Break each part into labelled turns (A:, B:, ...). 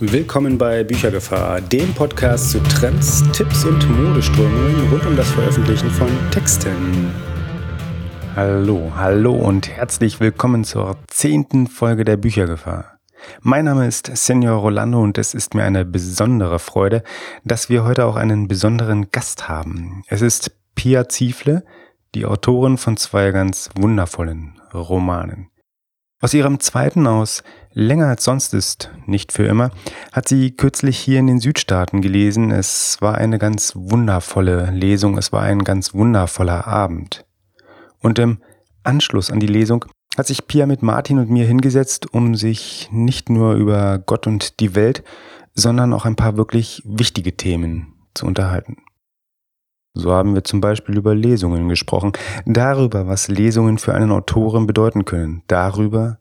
A: Willkommen bei Büchergefahr, dem Podcast zu Trends, Tipps und Modeströmungen rund um das Veröffentlichen von Texten. Hallo, hallo und herzlich willkommen zur zehnten Folge der Büchergefahr. Mein Name ist Senor Rolando und es ist mir eine besondere Freude, dass wir heute auch einen besonderen Gast haben. Es ist Pia Ziefle, die Autorin von zwei ganz wundervollen Romanen. Aus ihrem zweiten aus Länger als sonst ist, nicht für immer, hat sie kürzlich hier in den Südstaaten gelesen. Es war eine ganz wundervolle Lesung, es war ein ganz wundervoller Abend. Und im Anschluss an die Lesung hat sich Pia mit Martin und mir hingesetzt, um sich nicht nur über Gott und die Welt, sondern auch ein paar wirklich wichtige Themen zu unterhalten. So haben wir zum Beispiel über Lesungen gesprochen, darüber, was Lesungen für einen Autoren bedeuten können, darüber,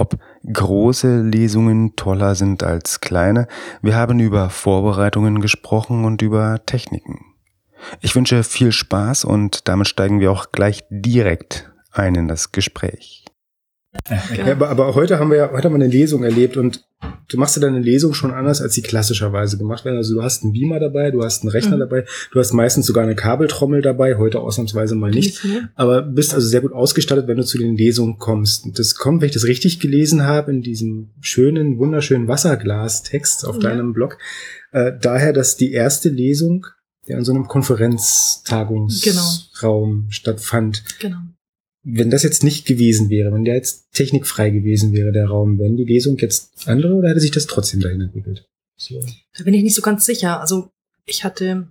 A: ob große Lesungen toller sind als kleine. Wir haben über Vorbereitungen gesprochen und über Techniken. Ich wünsche viel Spaß und damit steigen wir auch gleich direkt ein in das Gespräch. Ja, aber, aber heute haben wir ja heute haben wir eine Lesung erlebt und du machst ja deine Lesung schon anders, als sie klassischerweise gemacht werden. Also du hast einen Beamer dabei, du hast einen Rechner mhm. dabei, du hast meistens sogar eine Kabeltrommel dabei, heute ausnahmsweise mal nicht. Aber bist also sehr gut ausgestattet, wenn du zu den Lesungen kommst. Und das kommt, wenn ich das richtig gelesen habe, in diesem schönen, wunderschönen Wasserglas-Text auf ja. deinem Blog, äh, daher, dass die erste Lesung der in so einem Konferenztagungsraum genau. stattfand. Genau wenn das jetzt nicht gewesen wäre, wenn der jetzt technikfrei gewesen wäre, der Raum, wäre die Lesung jetzt andere oder hätte sich das trotzdem dahin entwickelt?
B: So. Da bin ich nicht so ganz sicher. Also ich hatte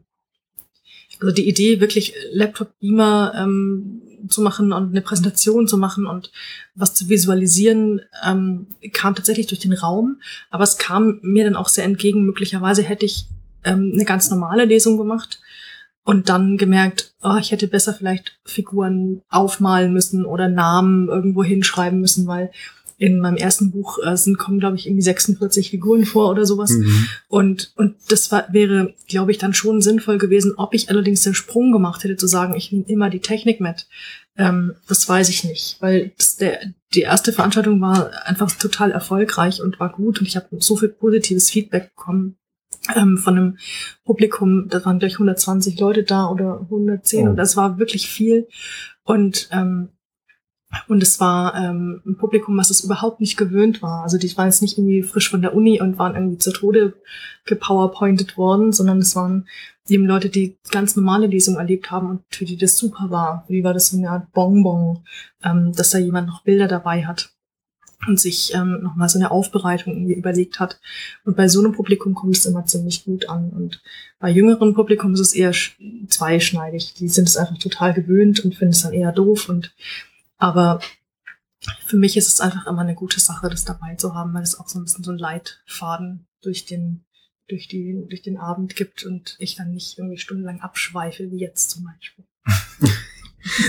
B: also die Idee, wirklich Laptop-Beamer ähm, zu machen und eine Präsentation zu machen und was zu visualisieren, ähm, kam tatsächlich durch den Raum. Aber es kam mir dann auch sehr entgegen. Möglicherweise hätte ich ähm, eine ganz normale Lesung gemacht und dann gemerkt, oh, ich hätte besser vielleicht Figuren aufmalen müssen oder Namen irgendwo hinschreiben müssen, weil in meinem ersten Buch äh, sind kommen glaube ich irgendwie 46 Figuren vor oder sowas. Mhm. und und das war, wäre glaube ich dann schon sinnvoll gewesen ob ich allerdings den Sprung gemacht hätte zu sagen ich nehme immer die Technik mit. Ähm, das weiß ich nicht weil das der die erste Veranstaltung war einfach total erfolgreich und war gut und ich habe so viel positives Feedback bekommen ähm, von einem Publikum, da waren gleich 120 Leute da oder 110 oh. und das war wirklich viel. Und ähm, und es war ähm, ein Publikum, was es überhaupt nicht gewöhnt war. Also die waren jetzt nicht irgendwie frisch von der Uni und waren irgendwie zu Tode gepowerpointet worden, sondern es waren eben Leute, die ganz normale Lesungen erlebt haben und für die das super war. Wie war das so eine Art Bonbon, ähm, dass da jemand noch Bilder dabei hat und sich ähm, nochmal so eine Aufbereitung irgendwie überlegt hat. Und bei so einem Publikum kommt es immer ziemlich gut an. Und bei jüngeren Publikum ist es eher zweischneidig. Die sind es einfach total gewöhnt und finden es dann eher doof. Und aber für mich ist es einfach immer eine gute Sache, das dabei zu haben, weil es auch so ein bisschen so ein Leitfaden durch den durch die durch den Abend gibt und ich dann nicht irgendwie stundenlang abschweife wie jetzt zum Beispiel.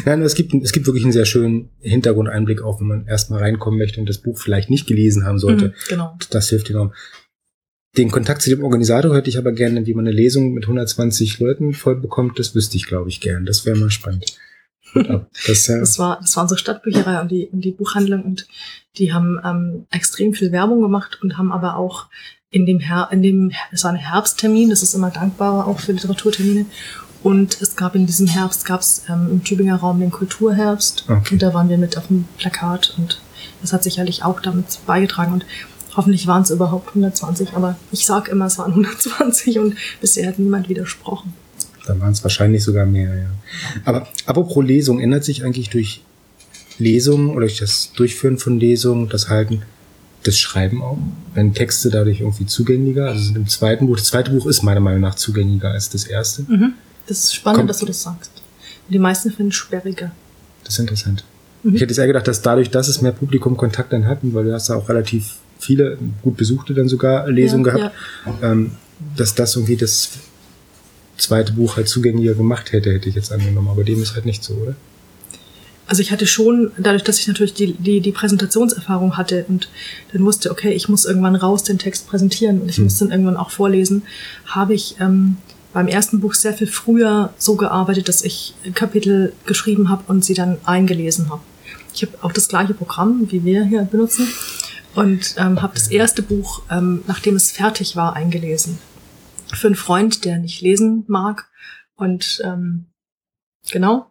A: Nein, es gibt, es gibt wirklich einen sehr schönen Hintergrundeinblick, auch wenn man erstmal reinkommen möchte und das Buch vielleicht nicht gelesen haben sollte. Mhm, genau. Das hilft enorm. Den Kontakt zu dem Organisator hätte ich aber gerne, wie man eine Lesung mit 120 Leuten voll bekommt, das wüsste ich, glaube ich, gern. Das wäre mal spannend.
B: Das, äh das, war, das war unsere Stadtbücherei und die, und die Buchhandlung und die haben ähm, extrem viel Werbung gemacht und haben aber auch in dem Her in dem, es war ein Herbsttermin, das ist immer dankbarer auch für Literaturtermine und es gab in diesem Herbst, gab es ähm, im Tübinger Raum den Kulturherbst. Okay. Und da waren wir mit auf dem Plakat und das hat sicherlich auch damit beigetragen. Und hoffentlich waren es überhaupt 120, aber ich sag immer, es waren 120 und bisher hat niemand widersprochen.
A: Dann waren es wahrscheinlich sogar mehr, ja. Aber apropos Lesung, ändert sich eigentlich durch Lesungen oder durch das Durchführen von Lesungen das Halten das Schreiben auch? Werden Texte dadurch irgendwie zugänglicher? Also im zweiten Buch, das zweite Buch ist meiner Meinung nach zugänglicher als das erste. Mhm.
B: Das ist spannend, Kommt. dass du das sagst. Die meisten finden es sperriger.
A: Das ist interessant. Mhm. Ich hätte jetzt eher gedacht, dass dadurch, dass es mehr Publikum Kontakt dann hatten, weil du hast ja auch relativ viele, gut besuchte dann sogar Lesungen ja, gehabt, ja. Ähm, dass das irgendwie das zweite Buch halt zugänglicher gemacht hätte, hätte ich jetzt angenommen. Aber dem ist halt nicht so, oder?
B: Also ich hatte schon, dadurch, dass ich natürlich die, die, die Präsentationserfahrung hatte und dann wusste, okay, ich muss irgendwann raus den Text präsentieren und ich hm. muss dann irgendwann auch vorlesen, habe ich ähm, beim ersten Buch sehr viel früher so gearbeitet, dass ich Kapitel geschrieben habe und sie dann eingelesen habe. Ich habe auch das gleiche Programm, wie wir hier benutzen. Und ähm, habe das erste Buch, ähm, nachdem es fertig war, eingelesen. Für einen Freund, der nicht lesen mag. Und ähm, genau.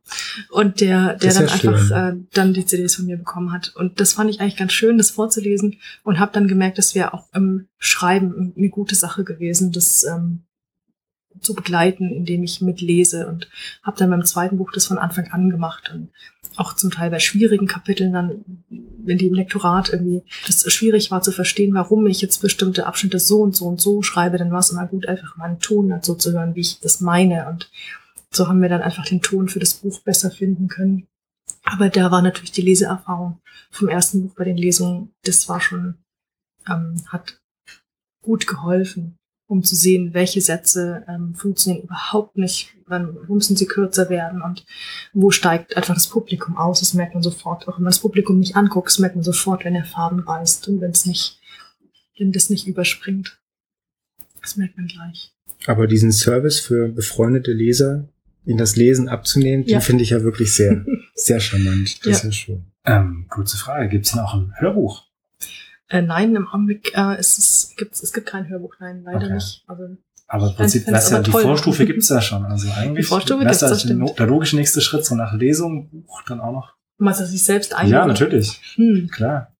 B: Und der, der dann einfach äh, dann die CDs von mir bekommen hat. Und das fand ich eigentlich ganz schön, das vorzulesen. Und habe dann gemerkt, das wäre auch im Schreiben eine gute Sache gewesen, das ähm, zu begleiten, indem ich mitlese und habe dann beim zweiten Buch das von Anfang an gemacht und auch zum Teil bei schwierigen Kapiteln dann, wenn die im Lektorat irgendwie das schwierig war zu verstehen, warum ich jetzt bestimmte Abschnitte so und so und so schreibe, dann war es immer gut, einfach meinen Ton dazu zu hören, wie ich das meine und so haben wir dann einfach den Ton für das Buch besser finden können. Aber da war natürlich die Leseerfahrung vom ersten Buch bei den Lesungen, das war schon, ähm, hat gut geholfen um zu sehen, welche Sätze ähm, funktionieren überhaupt nicht, wann wo müssen sie kürzer werden und wo steigt einfach das Publikum aus. Das merkt man sofort. Auch wenn man das Publikum nicht anguckt, das merkt man sofort, wenn er Farben reißt und wenn es nicht, wenn das nicht überspringt. Das merkt man gleich.
A: Aber diesen Service für befreundete Leser, in das Lesen abzunehmen, ja. den finde ich ja wirklich sehr, sehr charmant. Das ja. ist ja schön.
C: Ähm, kurze Frage, gibt es denn auch ein Hörbuch?
B: Äh, nein, im Augenblick äh, ist es, gibt's, es gibt kein Hörbuch, nein, leider okay. nicht.
C: Also, aber im Prinzip, das ja, die Vorstufe gibt's ja schon. Also eigentlich die
B: Vorstufe gibt's,
C: das der logische nächste Schritt, so nach Lesung, Buch dann auch noch.
B: Meinst du, dass ich selbst eigentlich?
C: Ja, natürlich. Hm. Klar.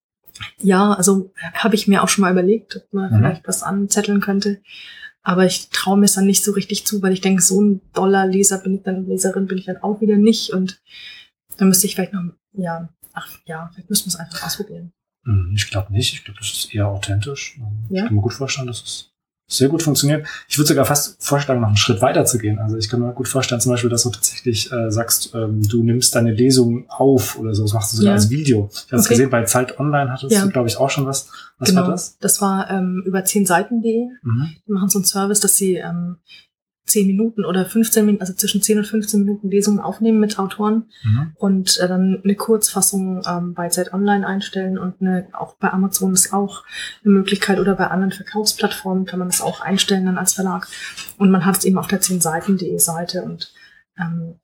B: Ja, also habe ich mir auch schon mal überlegt, ob man mhm. vielleicht was anzetteln könnte. Aber ich traue mir es dann nicht so richtig zu, weil ich denke, so ein doller Leser bin ich dann, Leserin bin ich dann auch wieder nicht. Und dann müsste ich vielleicht noch, ja, ach ja, vielleicht müssen wir es einfach ausprobieren.
C: Hm, ich glaube nicht. Ich glaube, das ist eher authentisch. Ja? Ich kann mir gut vorstellen, dass es sehr gut funktioniert. Ich würde sogar fast vorschlagen, noch einen Schritt weiter zu gehen. Also ich kann mir gut vorstellen, zum Beispiel, dass du tatsächlich äh, sagst, ähm, du nimmst deine Lesung auf oder so. Das machst du sogar ja. als Video. Ich habe okay. gesehen, bei Zeit Online hattest ja. du, glaube ich, auch schon was. Was
B: genau.
C: war das?
B: Das war ähm, über 10 Seiten.de. Mhm. Die machen so einen Service, dass sie ähm, 10 Minuten oder 15 Minuten, also zwischen 10 und 15 Minuten Lesungen aufnehmen mit Autoren mhm. und äh, dann eine Kurzfassung ähm, bei Zeit Online einstellen und eine, auch bei Amazon ist auch eine Möglichkeit oder bei anderen Verkaufsplattformen kann man das auch einstellen dann als Verlag. Und man hat es eben auf der 10-Seiten.de Seite und ähm,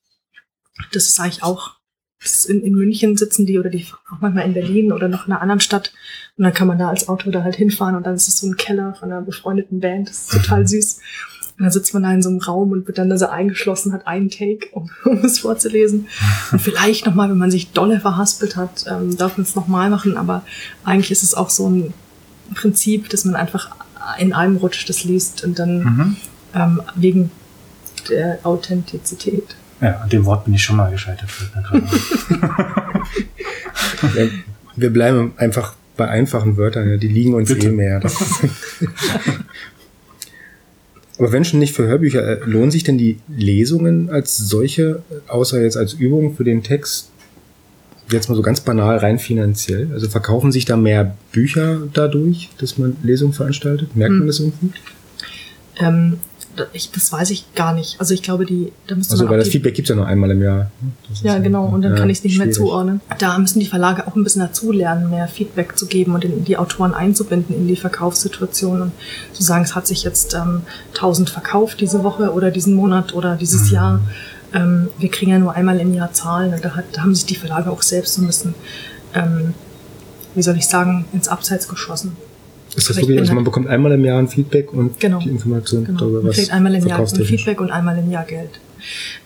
B: das ist eigentlich auch in, in München sitzen die oder die auch manchmal in Berlin oder noch in einer anderen Stadt. Und dann kann man da als Autor da halt hinfahren und dann ist es so ein Keller von einer befreundeten Band. Das ist total mhm. süß. Und dann sitzt man da in so einem Raum und wird dann da so eingeschlossen, hat einen Take, um, um es vorzulesen. Und vielleicht nochmal, wenn man sich dolle verhaspelt hat, ähm, darf man es nochmal machen. Aber eigentlich ist es auch so ein Prinzip, dass man einfach in einem Rutsch das liest und dann mhm. ähm, wegen der Authentizität.
C: Ja, an dem Wort bin ich schon mal gescheitert.
A: Wir bleiben einfach bei einfachen Wörtern, ja, die liegen uns Bitte. eh mehr. Aber wenn schon nicht für Hörbücher, äh, lohnen sich denn die Lesungen als solche, außer jetzt als Übung für den Text, jetzt mal so ganz banal rein finanziell? Also verkaufen sich da mehr Bücher dadurch, dass man Lesungen veranstaltet? Merkt hm. man das irgendwie?
B: Ähm, ich, das weiß ich gar nicht. Also ich glaube, die,
A: da müsste also, man weil das Feedback gibt's ja nur einmal im Jahr.
B: ja, genau. Und dann ja, kann ich es nicht schwierig. mehr zuordnen. Da müssen die Verlage auch ein bisschen dazulernen, mehr Feedback zu geben und in, die Autoren einzubinden in die Verkaufssituation und zu sagen, es hat sich jetzt ähm, 1000 verkauft diese Woche oder diesen Monat oder dieses mhm. Jahr. Ähm, wir kriegen ja nur einmal im Jahr Zahlen und da, hat, da haben sich die Verlage auch selbst so ein bisschen, ähm, wie soll ich sagen, ins Abseits geschossen.
A: Ist das wirklich, also man bekommt einmal im Jahr ein Feedback und
B: genau.
A: die Information
B: genau. darüber, was Man kriegt einmal im Jahr ein Feedback und einmal im Jahr Geld.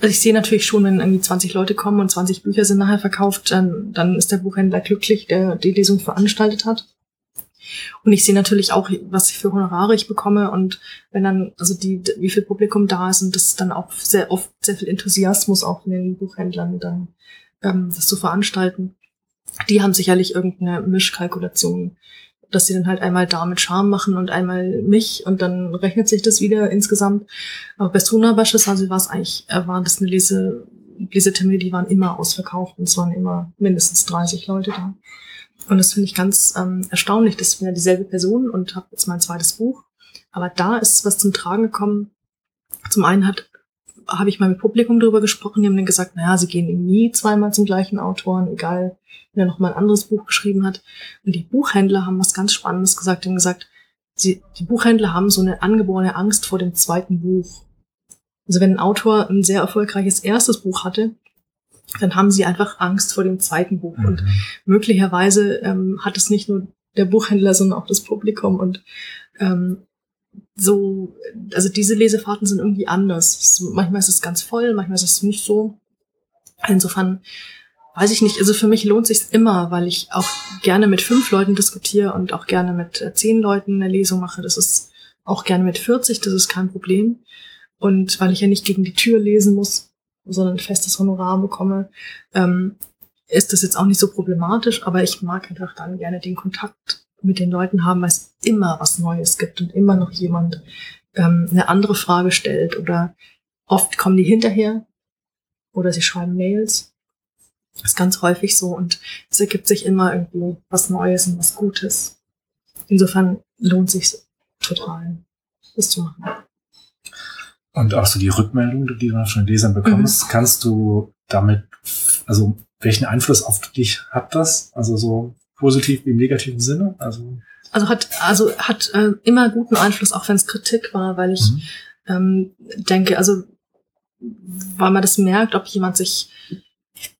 B: Also ich sehe natürlich schon, wenn irgendwie 20 Leute kommen und 20 Bücher sind nachher verkauft, dann, dann ist der Buchhändler glücklich, der die Lesung veranstaltet hat. Und ich sehe natürlich auch, was ich für Honorare ich bekomme und wenn dann, also die, wie viel Publikum da ist und das ist dann auch sehr oft sehr viel Enthusiasmus auch von den Buchhändlern dann ähm, das zu veranstalten. Die haben sicherlich irgendeine Mischkalkulation dass sie dann halt einmal da mit Charme machen und einmal mich und dann rechnet sich das wieder insgesamt. Aber bei Suna beispielsweise war es eigentlich, äh, war das eine Lese, Lesetermine, die waren immer ausverkauft und es waren immer mindestens 30 Leute da. Und das finde ich ganz ähm, erstaunlich. Das ist wieder dieselbe Person und habe jetzt mein zweites Buch. Aber da ist was zum Tragen gekommen. Zum einen hat habe ich mal mit Publikum drüber gesprochen, die haben dann gesagt, naja, sie gehen nie zweimal zum gleichen Autoren, egal der noch mal ein anderes Buch geschrieben hat. Und die Buchhändler haben was ganz Spannendes gesagt. Die haben gesagt, sie, die Buchhändler haben so eine angeborene Angst vor dem zweiten Buch. Also wenn ein Autor ein sehr erfolgreiches erstes Buch hatte, dann haben sie einfach Angst vor dem zweiten Buch. Mhm. Und möglicherweise ähm, hat es nicht nur der Buchhändler, sondern auch das Publikum und ähm, so, also diese Lesefahrten sind irgendwie anders. Manchmal ist es ganz voll, manchmal ist es nicht so. Insofern weiß ich nicht, also für mich lohnt sich immer, weil ich auch gerne mit fünf Leuten diskutiere und auch gerne mit äh, zehn Leuten eine Lesung mache. Das ist auch gerne mit 40, das ist kein Problem. Und weil ich ja nicht gegen die Tür lesen muss, sondern ein festes Honorar bekomme, ähm, ist das jetzt auch nicht so problematisch, aber ich mag einfach dann gerne den Kontakt mit den Leuten haben, weil es immer was Neues gibt und immer noch jemand ähm, eine andere Frage stellt oder oft kommen die hinterher oder sie schreiben Mails. Das ist ganz häufig so und es ergibt sich immer irgendwie was Neues und was Gutes. Insofern lohnt sich total, das zu machen.
C: Und auch so die Rückmeldung, die du von den Lesern bekommst, mhm. kannst du damit, also welchen Einfluss auf dich hat das? Also so positiv wie im negativen Sinne? Also,
B: also hat, also hat äh, immer guten Einfluss, auch wenn es Kritik war, weil ich mhm. ähm, denke, also weil man das merkt, ob jemand sich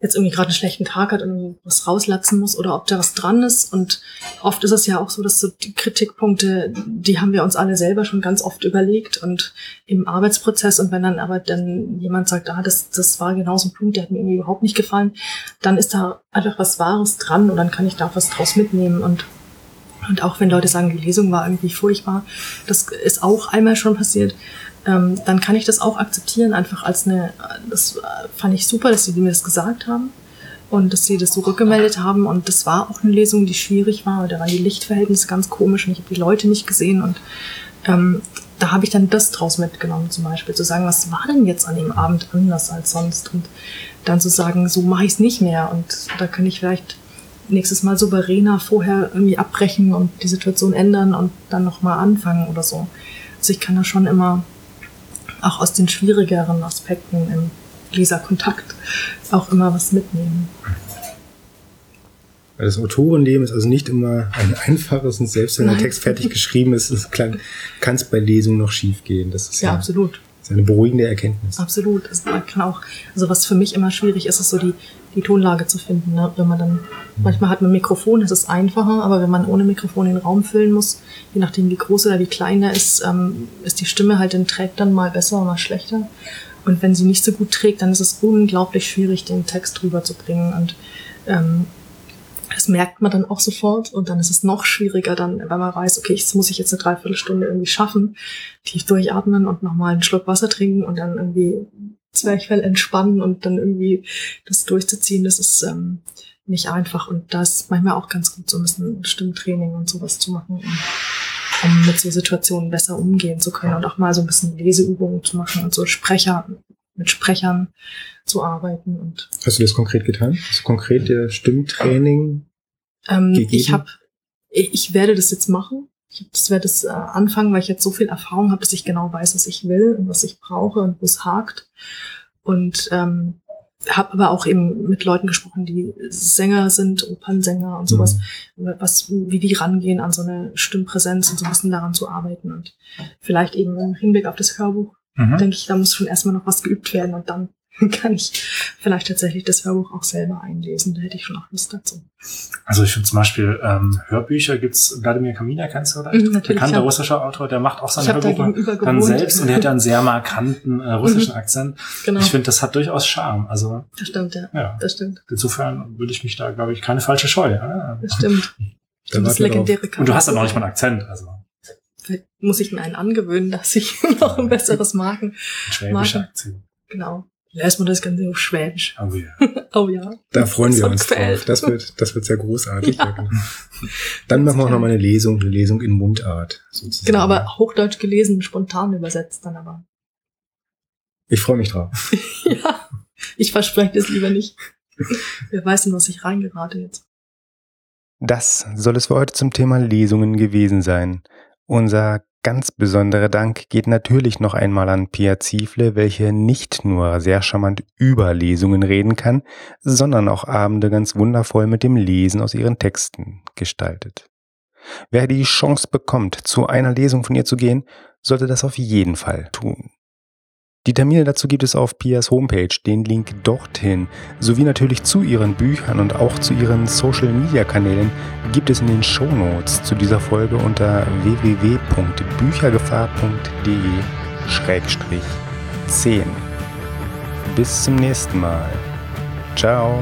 B: jetzt irgendwie gerade einen schlechten Tag hat und was rauslatzen muss oder ob da was dran ist. Und oft ist es ja auch so, dass so die Kritikpunkte, die haben wir uns alle selber schon ganz oft überlegt und im Arbeitsprozess. Und wenn dann aber dann jemand sagt, ah, das, das war genau so ein Punkt, der hat mir irgendwie überhaupt nicht gefallen, dann ist da einfach was Wahres dran und dann kann ich da was draus mitnehmen. Und und auch wenn Leute sagen, die Lesung war irgendwie furchtbar, das ist auch einmal schon passiert, ähm, dann kann ich das auch akzeptieren, einfach als eine, das fand ich super, dass sie mir das gesagt haben und dass sie das so rückgemeldet haben. Und das war auch eine Lesung, die schwierig war, da waren die Lichtverhältnisse ganz komisch und ich habe die Leute nicht gesehen. Und ähm, da habe ich dann das draus mitgenommen, zum Beispiel zu sagen, was war denn jetzt an dem Abend anders als sonst? Und dann zu sagen, so mache ich es nicht mehr. Und da kann ich vielleicht nächstes Mal souveräner vorher irgendwie abbrechen und die Situation ändern und dann nochmal anfangen oder so. Also ich kann da schon immer auch aus den schwierigeren Aspekten im Leserkontakt auch immer was mitnehmen.
A: Das Autorenleben ist also nicht immer ein einfaches und selbst wenn der Text fertig geschrieben ist, kann es bei Lesungen noch schief gehen. Das ist
B: ja, ja absolut
A: ist eine beruhigende Erkenntnis.
B: Absolut. Man kann auch, also was für mich immer schwierig ist, ist so die, die Tonlage zu finden. Ne? Wenn man dann, mhm. manchmal hat man ein Mikrofon, das ist einfacher, aber wenn man ohne Mikrofon den Raum füllen muss, je nachdem wie groß oder wie klein der ist, ähm, ist die Stimme halt, dann trägt dann mal besser, mal schlechter. Und wenn sie nicht so gut trägt, dann ist es unglaublich schwierig, den Text rüberzubringen. Und ähm, das merkt man dann auch sofort und dann ist es noch schwieriger dann, wenn man weiß, okay, das muss ich jetzt eine Dreiviertelstunde irgendwie schaffen, tief durchatmen und nochmal einen Schluck Wasser trinken und dann irgendwie Zwerchfell entspannen und dann irgendwie das durchzuziehen, das ist ähm, nicht einfach und da ist manchmal auch ganz gut so ein bisschen Stimmtraining und sowas zu machen, um, um mit so Situationen besser umgehen zu können und auch mal so ein bisschen Leseübungen zu machen und so Sprecher mit Sprechern zu arbeiten. Und
A: Hast du das konkret getan? Hast du konkret dir Stimmtraining
B: ähm, gegeben? Ich habe, ich werde das jetzt machen. Ich das werde es äh, anfangen, weil ich jetzt so viel Erfahrung habe, dass ich genau weiß, was ich will und was ich brauche und wo es hakt. Und ähm, habe aber auch eben mit Leuten gesprochen, die Sänger sind, Opernsänger und sowas, mhm. was, wie die rangehen an so eine Stimmpräsenz und so ein bisschen daran zu arbeiten und vielleicht eben im Hinblick auf das Hörbuch mhm. denke ich, da muss schon erstmal noch was geübt werden und dann kann ich vielleicht tatsächlich das Hörbuch auch selber einlesen. Da hätte ich schon auch Lust dazu.
C: Also ich finde zum Beispiel ähm, Hörbücher gibt's Wladimir Kamina, kennst du vielleicht? Mhm, Bekannter hab, russischer Autor, der macht auch seine Hörbuch da dann selbst und der hat ja einen sehr markanten äh, russischen mhm. Akzent. Genau. Ich finde, das hat durchaus Charme. Also,
B: das stimmt, ja. ja. Das stimmt.
C: Insofern würde ich mich da, glaube ich, keine falsche Scheu. Ja?
B: Das stimmt.
C: stimmt das legendäre Und du hast ja noch nicht mal einen Akzent. Also.
B: Vielleicht muss ich mir einen angewöhnen, dass ich noch ein besseres Marken.
C: Schwäbischer Akzent.
B: Genau. Erstmal das Ganze auf Schwäbisch.
C: Oh ja.
B: oh ja.
A: Da freuen wir uns gefällt. drauf. Das wird, das wird sehr großartig. Ja. Ja, genau. Dann machen wir auch noch mal eine Lesung, eine Lesung in Mundart.
B: Sozusagen. Genau, aber Hochdeutsch gelesen, spontan übersetzt dann aber.
A: Ich freue mich drauf.
B: ja, ich verspreche es lieber nicht. Wer weiß denn, was ich reingerate jetzt.
A: Das soll es für heute zum Thema Lesungen gewesen sein. Unser ganz besonderer Dank geht natürlich noch einmal an Pia Ziefle, welche nicht nur sehr charmant über Lesungen reden kann, sondern auch Abende ganz wundervoll mit dem Lesen aus ihren Texten gestaltet. Wer die Chance bekommt, zu einer Lesung von ihr zu gehen, sollte das auf jeden Fall tun. Die Termine dazu gibt es auf Pias Homepage, den Link dorthin, sowie natürlich zu ihren Büchern und auch zu ihren Social Media Kanälen gibt es in den Show Notes zu dieser Folge unter www.büchergefahr.de-10. Bis zum nächsten Mal. Ciao.